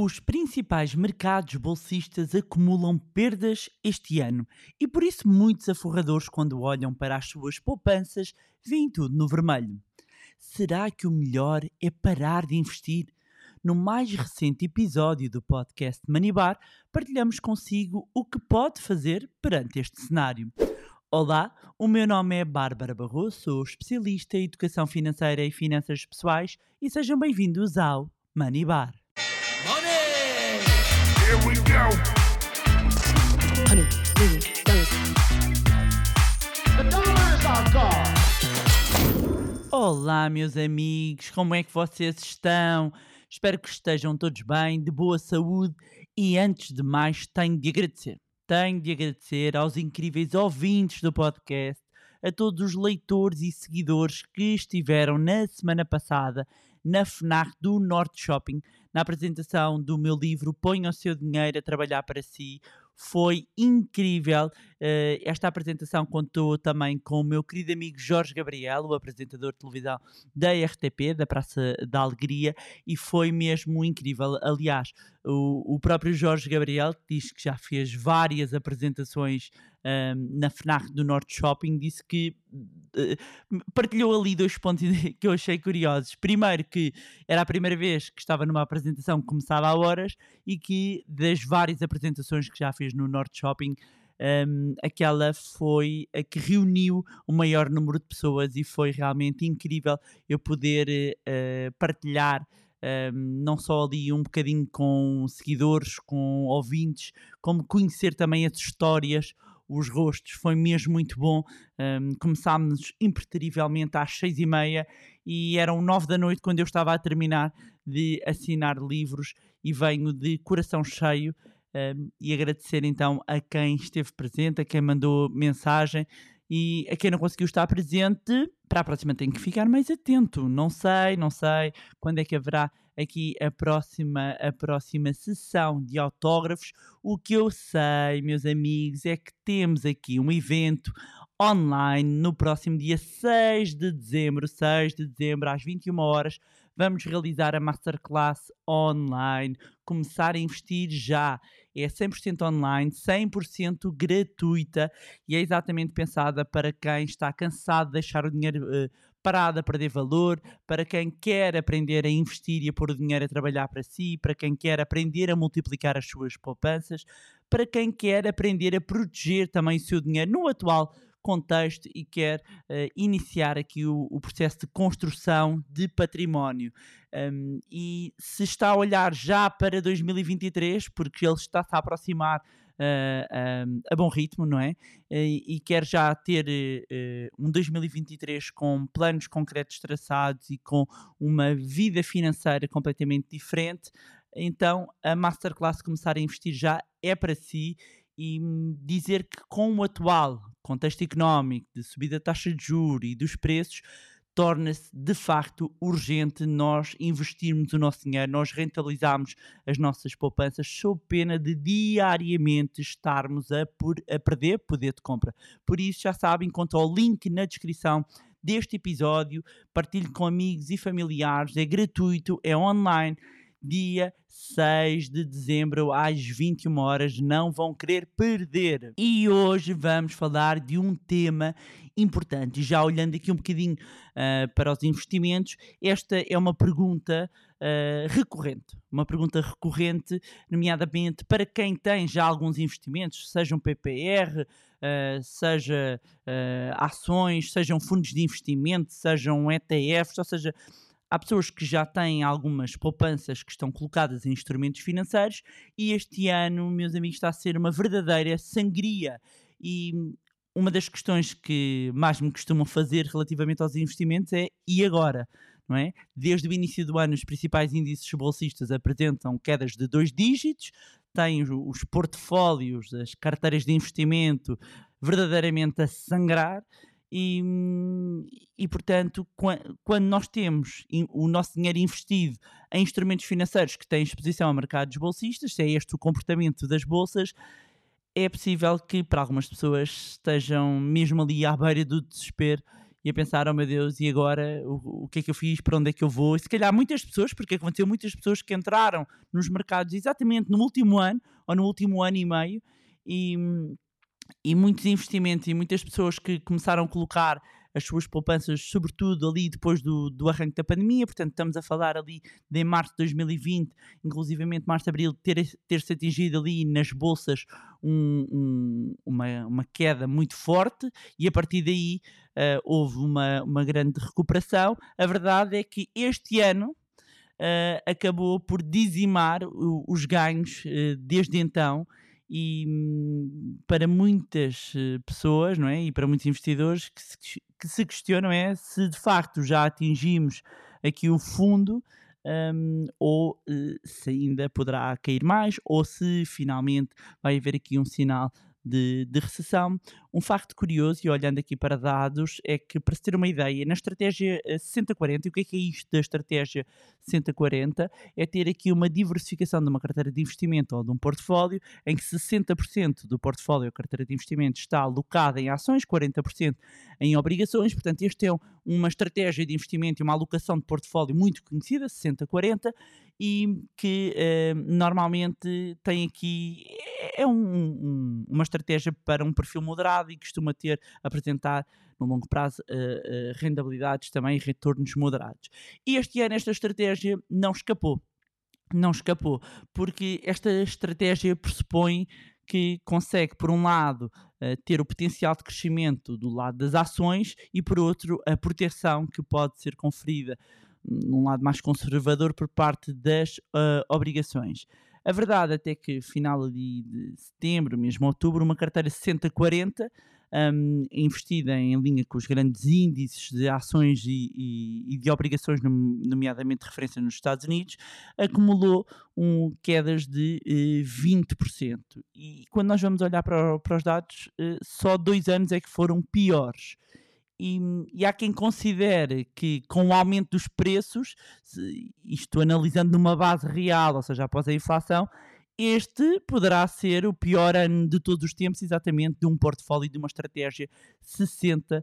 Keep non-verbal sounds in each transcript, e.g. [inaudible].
Os principais mercados bolsistas acumulam perdas este ano e por isso muitos aforradores, quando olham para as suas poupanças, veem tudo no vermelho. Será que o melhor é parar de investir? No mais recente episódio do podcast Manibar, partilhamos consigo o que pode fazer perante este cenário. Olá, o meu nome é Bárbara Barroso, sou especialista em educação financeira e finanças pessoais e sejam bem-vindos ao Manibar. Here we go. million dollars. The. Olá, meus amigos, como é que vocês estão? Espero que estejam todos bem, de boa saúde e antes de mais tenho de agradecer. Tenho de agradecer aos incríveis ouvintes do podcast, a todos os leitores e seguidores que estiveram na semana passada na FNAC do Norte Shopping, na apresentação do meu livro Ponha o seu dinheiro a trabalhar para si. Foi incrível. eh, esta apresentação contou também com o meu querido amigo Jorge Gabriel, o apresentador de televisão da RTP, da Praça da Alegria, e foi mesmo incrível. Aliás, o, o próprio Jorge Gabriel diz que já fez várias apresentações ahm, na FNAC do Norte Shopping, disse que eh, partilhou ali dois pontos [laughs] que eu achei curiosos. Primeiro, que era a primeira vez que estava numa apresentação que começava a horas e que das várias apresentações que já fez no Norte Shopping, um, aquela foi a que reuniu o maior número de pessoas e foi realmente incrível eu poder eh, partilhar um, não só ali um bocadinho com seguidores, com ouvintes, como conhecer também as histórias, os rostos, foi mesmo muito bom. Um, começámos impertrivelmente às seis e meia e eram nove da noite quando eu estava a terminar de assinar livros e venho de coração cheio um, e agradecer então a quem esteve presente, a quem mandou mensagem e a quem não conseguiu estar presente, para a próxima tem que ficar mais atento. Não sei, não sei quando é que haverá aqui a próxima, a próxima sessão de autógrafos. O que eu sei, meus amigos, é que temos aqui um evento online no próximo dia 6 de dezembro, 6 de dezembro, às 21 horas. Vamos realizar a masterclass online, começar a investir já. É 100% online, 100% gratuita e é exatamente pensada para quem está cansado de deixar o dinheiro eh, parado a perder valor, para quem quer aprender a investir e a pôr o dinheiro a trabalhar para si, para quem quer aprender a multiplicar as suas poupanças, para quem quer aprender a proteger também o seu dinheiro no atual contexto e quer eh, iniciar aqui o, o processo de construção de património. Um, e se está a olhar já para 2023, porque ele está-se a aproximar uh, um, a bom ritmo, não é? E, e quer já ter uh, um 2023 com planos concretos traçados e com uma vida financeira completamente diferente, então a Masterclass começar a investir já é para si e dizer que com o atual contexto económico de subida da taxa de juros e dos preços, torna-se de facto urgente nós investirmos o nosso dinheiro, nós rentabilizarmos as nossas poupanças, sob pena de diariamente estarmos a, por, a perder poder de compra. Por isso, já sabem, encontra o link na descrição deste episódio, partilhe com amigos e familiares, é gratuito, é online dia 6 de dezembro às 21 horas. Não vão querer perder. E hoje vamos falar de um tema importante. Já olhando aqui um bocadinho ah, para os investimentos, esta é uma pergunta ah, recorrente. Uma pergunta recorrente, nomeadamente para quem tem já alguns investimentos, sejam PPR, ah, seja ah, ações, sejam fundos de investimento, sejam ETFs, ou seja, há pessoas que já têm algumas poupanças que estão colocadas em instrumentos financeiros e este ano, meus amigos, está a ser uma verdadeira sangria. E uma das questões que mais me costumam fazer relativamente aos investimentos é e agora? Não é? Desde o início do ano, os principais índices bolsistas apresentam quedas de dois dígitos, têm os, os portfólios, as carteiras de investimento verdadeiramente a sangrar e, hum, e portanto, qua- quando nós temos o nosso dinheiro investido em instrumentos financeiros que têm exposição a mercados bolsistas, se é este o comportamento das bolsas, é possível que para algumas pessoas estejam mesmo ali à beira do desespero e a pensar, oh meu Deus, e agora o, o que é que eu fiz, para onde é que eu vou? E se calhar muitas pessoas, porque aconteceu muitas pessoas que entraram nos mercados exatamente no último ano ou no último ano e meio e, e muitos investimentos e muitas pessoas que começaram a colocar as suas poupanças, sobretudo ali depois do, do arranque da pandemia, portanto estamos a falar ali de março de 2020, inclusivamente março abril, ter, ter-se atingido ali nas bolsas um- um- uma, uma queda muito forte e a partir daí eh, houve uma, uma grande recuperação. A verdade é que este ano eh, acabou por dizimar o- os ganhos eh, desde então e hum, para muitas eh, pessoas não é? e para muitos investidores que se, que se questionam é se de facto já atingimos aqui o fundo hum, ou eh, se ainda poderá cair mais ou se finalmente vai haver aqui um sinal de, de recessão. Um facto curioso, e olhando aqui para dados, é que, para se ter uma ideia, na estratégia eh, 60-40, e o que é que é isto da estratégia 60-40? É ter aqui uma diversificação de uma carteira de investimento ou de um portfólio, em que 60% do portfólio ou carteira de investimento está alocada em ações, 40% em obrigações. Portanto, este é um- uma estratégia de investimento e uma alocação de portfólio muito conhecida, 60-40, e que eh, normalmente tem aqui é um- um- uma estratégia para um perfil moderado e costuma ter apresentar no longo prazo eh, eh, rentabilidades também e retornos moderados. E este ano esta estratégia não escapou. Não escapou, porque esta estratégia pressupõe que consegue, por um lado, eh, ter o potencial de crescimento do lado das ações e, por outro, a proteção que pode ser conferida num lado mais conservador por parte das ah, obrigações. A verdade até que final de setembro, mesmo outubro, uma carteira 60-40 hum, investida em linha com os grandes índices de ações e, e- e de obrigações, nom- nomeadamente referência nos Estados Unidos, acumulou um, quedas de eh, 20%. E quando nós vamos olhar para, para os dados, eh, só dois anos é que foram piores. E, e há quem considere que com o aumento dos preços, isto analisando numa base real, ou seja, após a inflação, este poderá ser o pior ano de todos os tempos, exatamente de um portfólio de uma estratégia 60-40.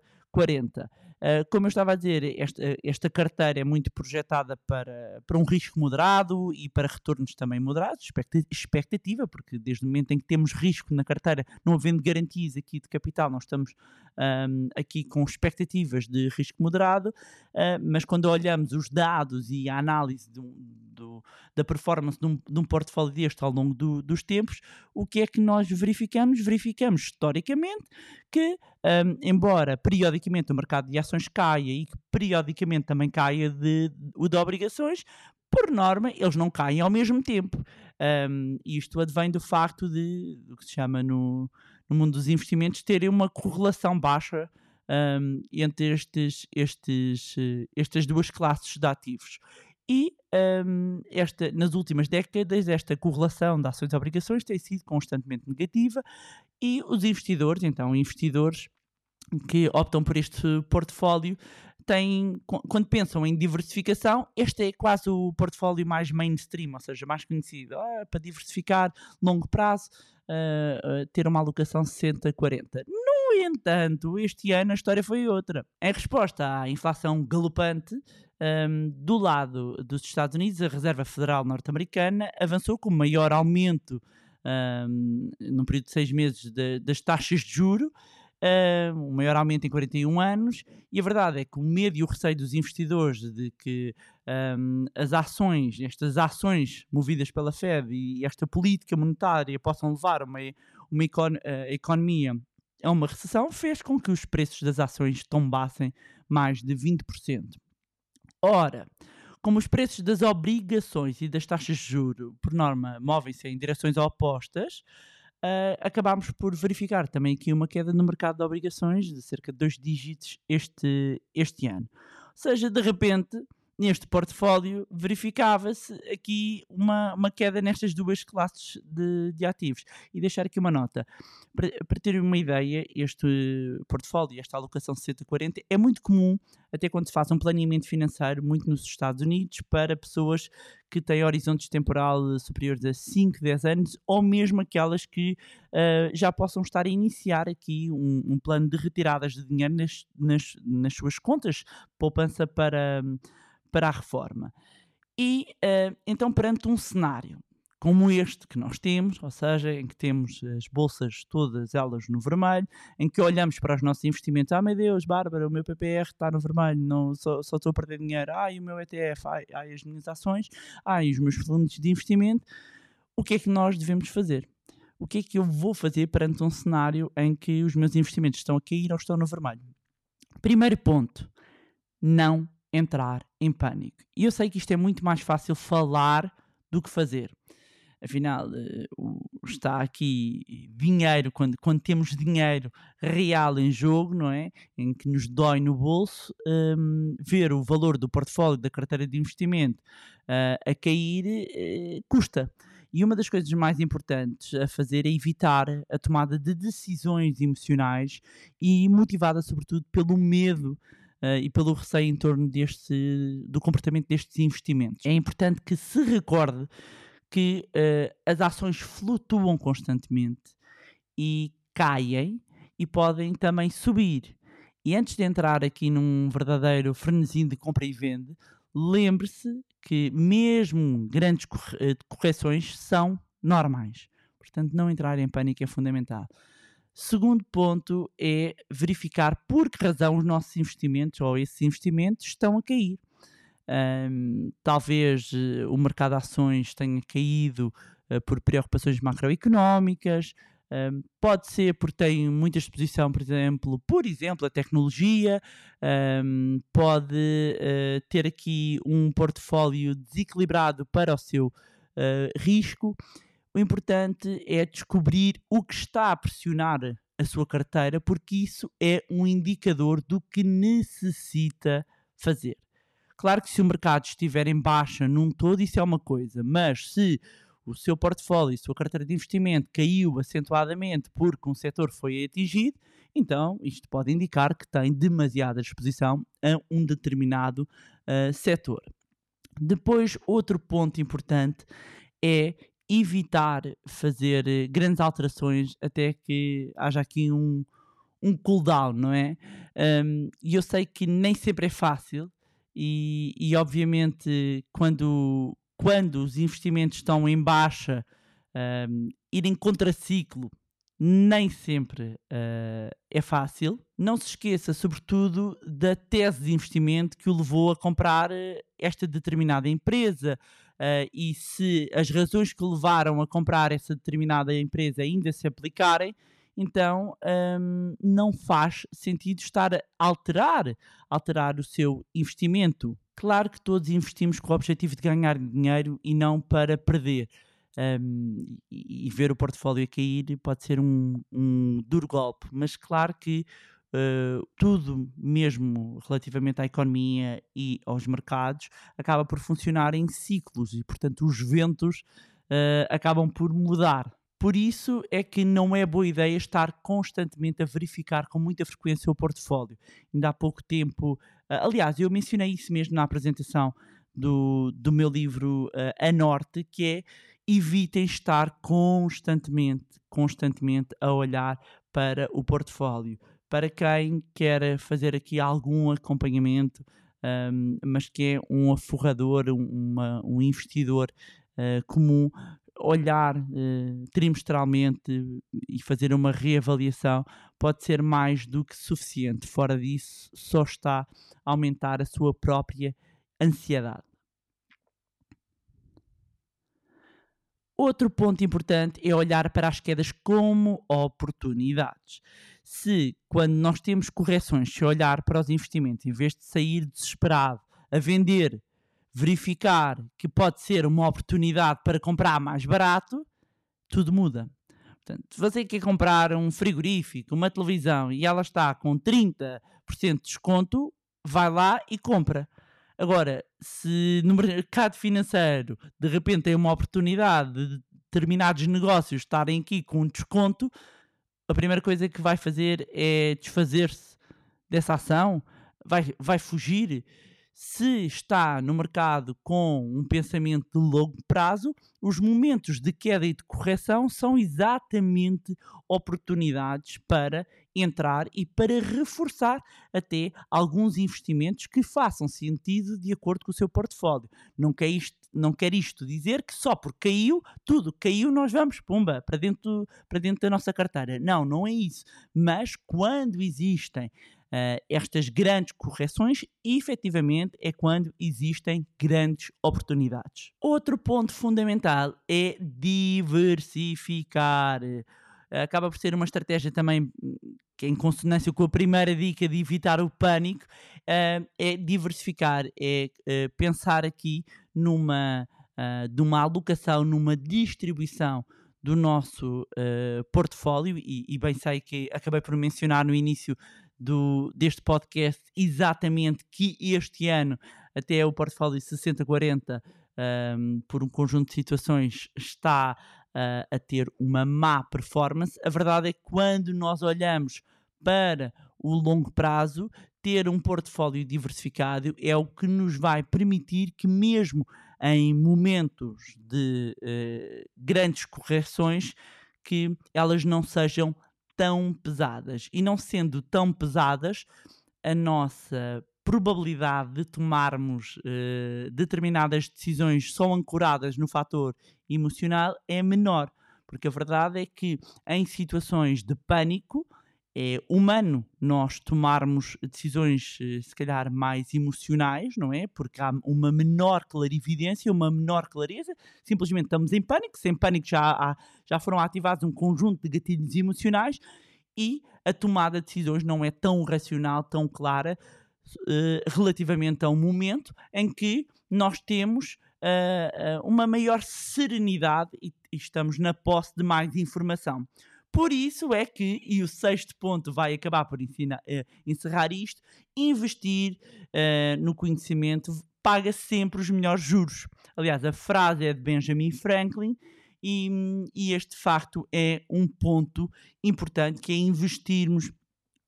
Uh, como eu estava a dizer, esta, esta carteira é muito projetada para, para um risco moderado e para retornos também moderados, expecta- expectativa, porque desde o momento em que temos risco na carteira, não havendo garantias aqui de capital, nós estamos ahm, aqui com expectativas de risco moderado, ah, mas quando olhamos os dados e a análise um- do- da performance de um, de um portfólio deste ao longo do- dos tempos, o que é que nós verificamos? Verificamos historicamente que, ahm, embora periodicamente o mercado de ações caia e que periodicamente também caia de, o de obrigações, por norma, eles não caem ao mesmo tempo. Ahm, isto advém do facto de, o que se chama no, no mundo dos investimentos, terem uma correlação baixa ahm, entre estes, estes, eh, estas duas classes de ativos. E ahm, esta, nas últimas décadas, esta correlação de ações e obrigações tem sido constantemente negativa e os investidores, então investidores que optam por este portfólio, têm, qu- quando pensam em diversificação, este é quase o portfólio mais mainstream, ou seja, mais conhecido. Ah, para diversificar, longo prazo, ah, ah, ter uma alocação 60-40. No entanto, este ano a história foi outra. Em resposta à inflação galopante, ahm, do lado dos Estados Unidos, a Reserva Federal Norte-Americana avançou com o maior aumento ahm, num período de seis meses de- das taxas de juro, ahm, o maior aumento em 41 anos, e a verdade é que o medo e o receio dos investidores de que ahm, as ações, estas ações movidas pela Fed e esta política monetária possam levar uma, uma econ- a economia a uma recessão, fez com que os preços das ações tombassem mais de 20%. Ora, como os preços das obrigações e das taxas de juro, por norma, movem-se em direções opostas, ah, acabámos por verificar também aqui uma queda no mercado de obrigações de cerca de dois dígitos este, este ano. Ou seja, de repente, neste portfólio verificava-se aqui uma, uma queda nestas duas classes de, de ativos. E deixar aqui uma nota. Para, para ter uma ideia, este portfólio, esta alocação 60-40, é muito comum, até quando se faz um planeamento financeiro, muito nos Estados Unidos, para pessoas que têm horizontes temporal superiores a 5, 10 anos, ou mesmo aquelas que uh, já possam estar a iniciar aqui um, um plano de retiradas de dinheiro nas, nas, nas suas contas, poupança para, para a reforma. E uh, então, perante um cenário como este que nós temos, ou seja, em que temos as bolsas todas elas no vermelho, em que olhamos para os nossos investimentos, ah meu Deus, Bárbara, o meu PPR está no vermelho, não, só, só estou a perder dinheiro, ai o meu ETF, ai, ai as minhas ações, ai os meus fundos de investimento, o que é que nós devemos fazer? O que é que eu vou fazer perante um cenário em que os meus investimentos estão a cair ou estão no vermelho? Primeiro ponto, não entrar em pânico. E eu sei que isto é muito mais fácil falar do que fazer afinal uh, está aqui dinheiro, quando, quando temos dinheiro real em jogo, não é? Em que nos dói no bolso, um, ver o valor do portfólio da carteira de investimento uh, a cair uh, custa. E uma das coisas mais importantes a fazer é evitar a tomada de decisões emocionais e motivada sobretudo pelo medo Uh, e pelo receio em torno deste, do comportamento destes investimentos. É importante que se recorde que uh, as ações flutuam constantemente e caem e podem também subir. E antes de entrar aqui num verdadeiro frenesim de compra e venda, lembre-se que mesmo grandes eh, correções são normais. Portanto, não entrar em pânico é fundamental. Segundo ponto é verificar por que razão os nossos investimentos ou esses investimentos estão a cair. Um, talvez uh, o mercado de ações tenha caído uh, por preocupações macroeconómicas, um, pode ser porque tem muita exposição, por exemplo, por exemplo, a tecnologia, um, pode uh, ter aqui um portfólio desequilibrado para o seu risco. O importante é descobrir o que está a pressionar a sua carteira, porque isso é um indicador do que necessita fazer. Claro que se o mercado estiver em baixa num todo, isso é uma coisa, mas se o seu portfólio, a sua carteira de investimento caiu acentuadamente porque um setor foi atingido, então isto pode indicar que tem demasiada exposição a um determinado uh, setor. Depois, outro ponto importante é evitar fazer eh, grandes alterações até que haja aqui um, um cooldown, não é? Um, e eu sei que nem sempre é fácil, e, e obviamente quando, quando os investimentos estão em baixa, um, ir em contraciclo nem sempre uh, é fácil. Não se esqueça, sobretudo, da tese de investimento que o levou a comprar eh, esta determinada empresa. Uh, e se as razões que levaram a comprar essa determinada empresa ainda se aplicarem, então um, não faz sentido estar a alterar, alterar o seu investimento. Claro que todos investimos com o objetivo de ganhar dinheiro e não para perder. Um, e, ver o portfólio cair pode ser um, um duro golpe, mas claro que uh, tudo, mesmo relativamente à economia e aos mercados, acaba por funcionar em ciclos e, portanto, os ventos uh, acabam por mudar. Por isso é que não é boa ideia estar constantemente a verificar com muita frequência o portfólio. Ainda há pouco tempo, ah, aliás, eu mencionei isso mesmo na apresentação do, do meu livro uh, A Norte, que é evitem estar constantemente, constantemente a olhar para o portfólio. Para quem quer fazer aqui algum acompanhamento, um, mas que é um aforrador, um, uma, um investidor uh, comum, olhar uh, trimestralmente e fazer uma reavaliação pode ser mais do que suficiente. Fora disso, só está a aumentar a sua própria ansiedade. Outro ponto importante é olhar para as quedas como oportunidades. Se, quando nós temos correções, se olhar para os investimentos, em vez de sair desesperado a vender verificar que pode ser uma oportunidade para comprar mais barato, tudo muda. Portanto, se você quer comprar um frigorífico, uma televisão e ela está com 30% de desconto, vai lá e compra. Agora, se no mercado financeiro de repente tem uma oportunidade de determinados negócios estarem aqui com um desconto, a primeira coisa que vai fazer é desfazer-se dessa ação, vai, vai fugir. Se está no mercado com um pensamento de longo prazo, os momentos de queda e de correção são exatamente oportunidades para entrar e para reforçar até alguns investimentos que façam sentido de acordo com o seu portfólio. Não quer isto, não quer isto dizer que só porque caiu, tudo caiu, nós vamos, pumba, para dentro, para dentro da nossa carteira. Não, não é isso. Mas quando existem uh, estas grandes correções, efetivamente é quando existem grandes oportunidades. Outro ponto fundamental é diversificar. Acaba por ser uma estratégia também que, em consonância com a primeira dica de evitar o pânico, uh, é diversificar, é uh, pensar aqui numa, de uma alocação, numa distribuição do nosso portfólio, e, e, bem sei que acabei por mencionar no início do, deste podcast exatamente que este ano até o portfólio 60-40 um, por um conjunto de situações está uh, a ter uma má performance. A verdade é que quando nós olhamos para o longo prazo, ter um portfólio diversificado é o que nos vai permitir que, mesmo em momentos de uh, grandes correções, que elas não sejam tão pesadas. E não sendo tão pesadas, a nossa probabilidade de tomarmos uh, determinadas decisões só ancoradas no fator emocional é menor. Porque a verdade é que em situações de pânico é humano nós tomarmos decisões, eh, se calhar, mais emocionais, não é? Porque há uma menor clarividência, uma menor clareza. Simplesmente estamos em pânico. Sem pânico já, há, já foram ativados um conjunto de gatilhos emocionais e a tomada de decisões não é tão racional, tão clara, relativamente a um momento em que nós temos uh, uh, uma maior serenidade e, estamos na posse de mais informação. Por isso é que, e o sexto ponto vai acabar por ensinar, encerrar isto, investir no conhecimento paga sempre os melhores juros. Aliás, a frase é de Benjamin Franklin e, e este facto é um ponto importante que é investirmos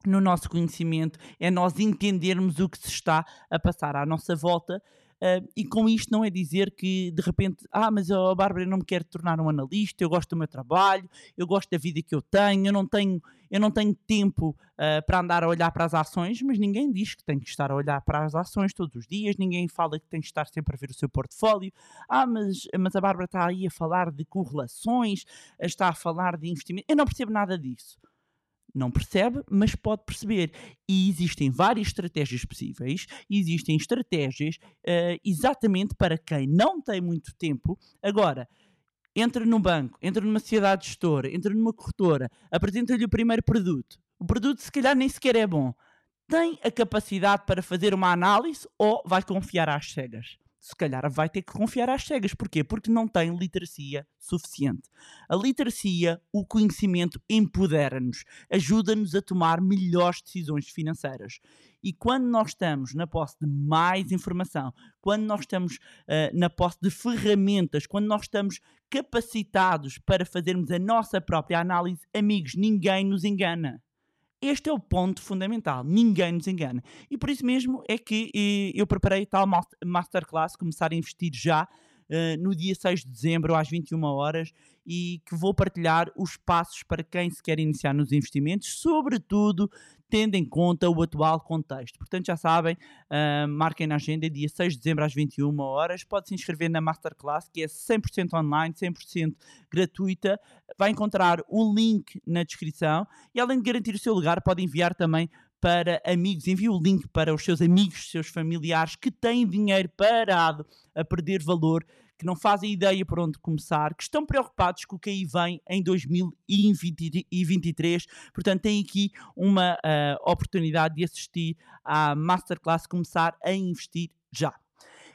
no nosso conhecimento, é nós entendermos o que se está a passar à nossa volta. Uh, e com isto não é dizer que de repente, ah, mas a oh, Bárbara não me quero tornar um analista, eu gosto do meu trabalho, eu gosto da vida que eu tenho, eu não tenho, eu não tenho tempo uh, para andar a olhar para as ações, mas ninguém diz que tem que estar a olhar para as ações todos os dias, ninguém fala que tem que estar sempre a ver o seu portfólio. Ah, mas, mas a Bárbara está aí a falar de correlações, está a falar de investimento. Eu não percebo nada disso não percebe, mas pode perceber. E existem várias estratégias possíveis, existem estratégias uh, exatamente para quem não tem muito tempo. Agora, entra num banco, entra numa sociedade gestora, entra numa corretora, apresenta-lhe o primeiro produto. O produto, se calhar, nem sequer é bom. Tem a capacidade para fazer uma análise ou vai confiar às cegas? Se calhar vai ter que confiar às cegas. Porquê? Porque não tem literacia suficiente. A literacia, o conhecimento, empodera-nos, ajuda-nos a tomar melhores decisões financeiras. E quando nós estamos na posse de mais informação, quando nós estamos uh, na posse de ferramentas, quando nós estamos capacitados para fazermos a nossa própria análise, amigos, ninguém nos engana. Este é o ponto fundamental, ninguém nos engana. E por isso mesmo é que eu preparei tal masterclass, começar a investir já uh, no dia 6 de dezembro às 21 horas e que vou partilhar os passos para quem se quer iniciar nos investimentos, sobretudo tendo em conta o atual contexto. Portanto, já sabem, uh, marquem na agenda, dia 6 de dezembro às 21 horas. Pode se inscrever na Masterclass, que é 100% online, 100% gratuita. Vai encontrar o link na descrição e, além de garantir o seu lugar, pode enviar também para amigos, envie o link para os seus amigos, seus familiares que têm dinheiro parado a perder valor, que não fazem ideia por onde começar, que estão preocupados com o que aí vem em 2023. Portanto, tem aqui uma uh, oportunidade de assistir à Masterclass, começar a investir já.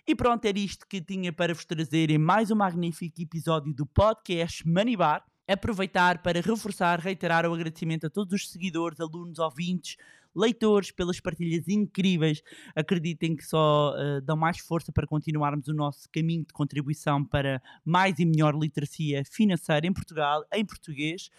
E pronto, era isto que tinha para vos trazer em mais um magnífico episódio do podcast Money Bar aproveitar para reforçar, reiterar o agradecimento a todos os seguidores, alunos, ouvintes, leitores, pelas partilhas incríveis. Acreditem que só uh, dão mais força para continuarmos o nosso caminho de contribuição para mais e melhor literacia financeira em Portugal, em português.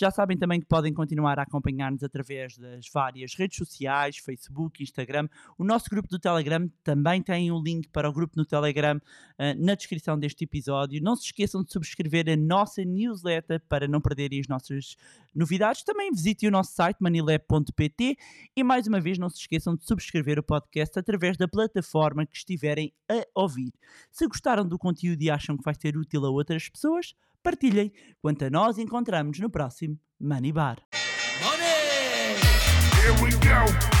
Já sabem também que podem continuar a acompanhar-nos através das várias redes sociais, Facebook, Instagram. O nosso grupo do Telegram também tem um link para o grupo no Telegram uh, na descrição deste episódio. Não se esqueçam de subscrever a nossa newsletter para não perderem as nossas novidades. Também visitem o nosso site manilab.pt e mais uma vez não se esqueçam de subscrever o podcast através da plataforma que estiverem a ouvir. Se gostaram do conteúdo e acham que vai ser útil a outras pessoas, partilhem. Quanto a nós, encontramos no próximo Money Bar. Money! Here we go.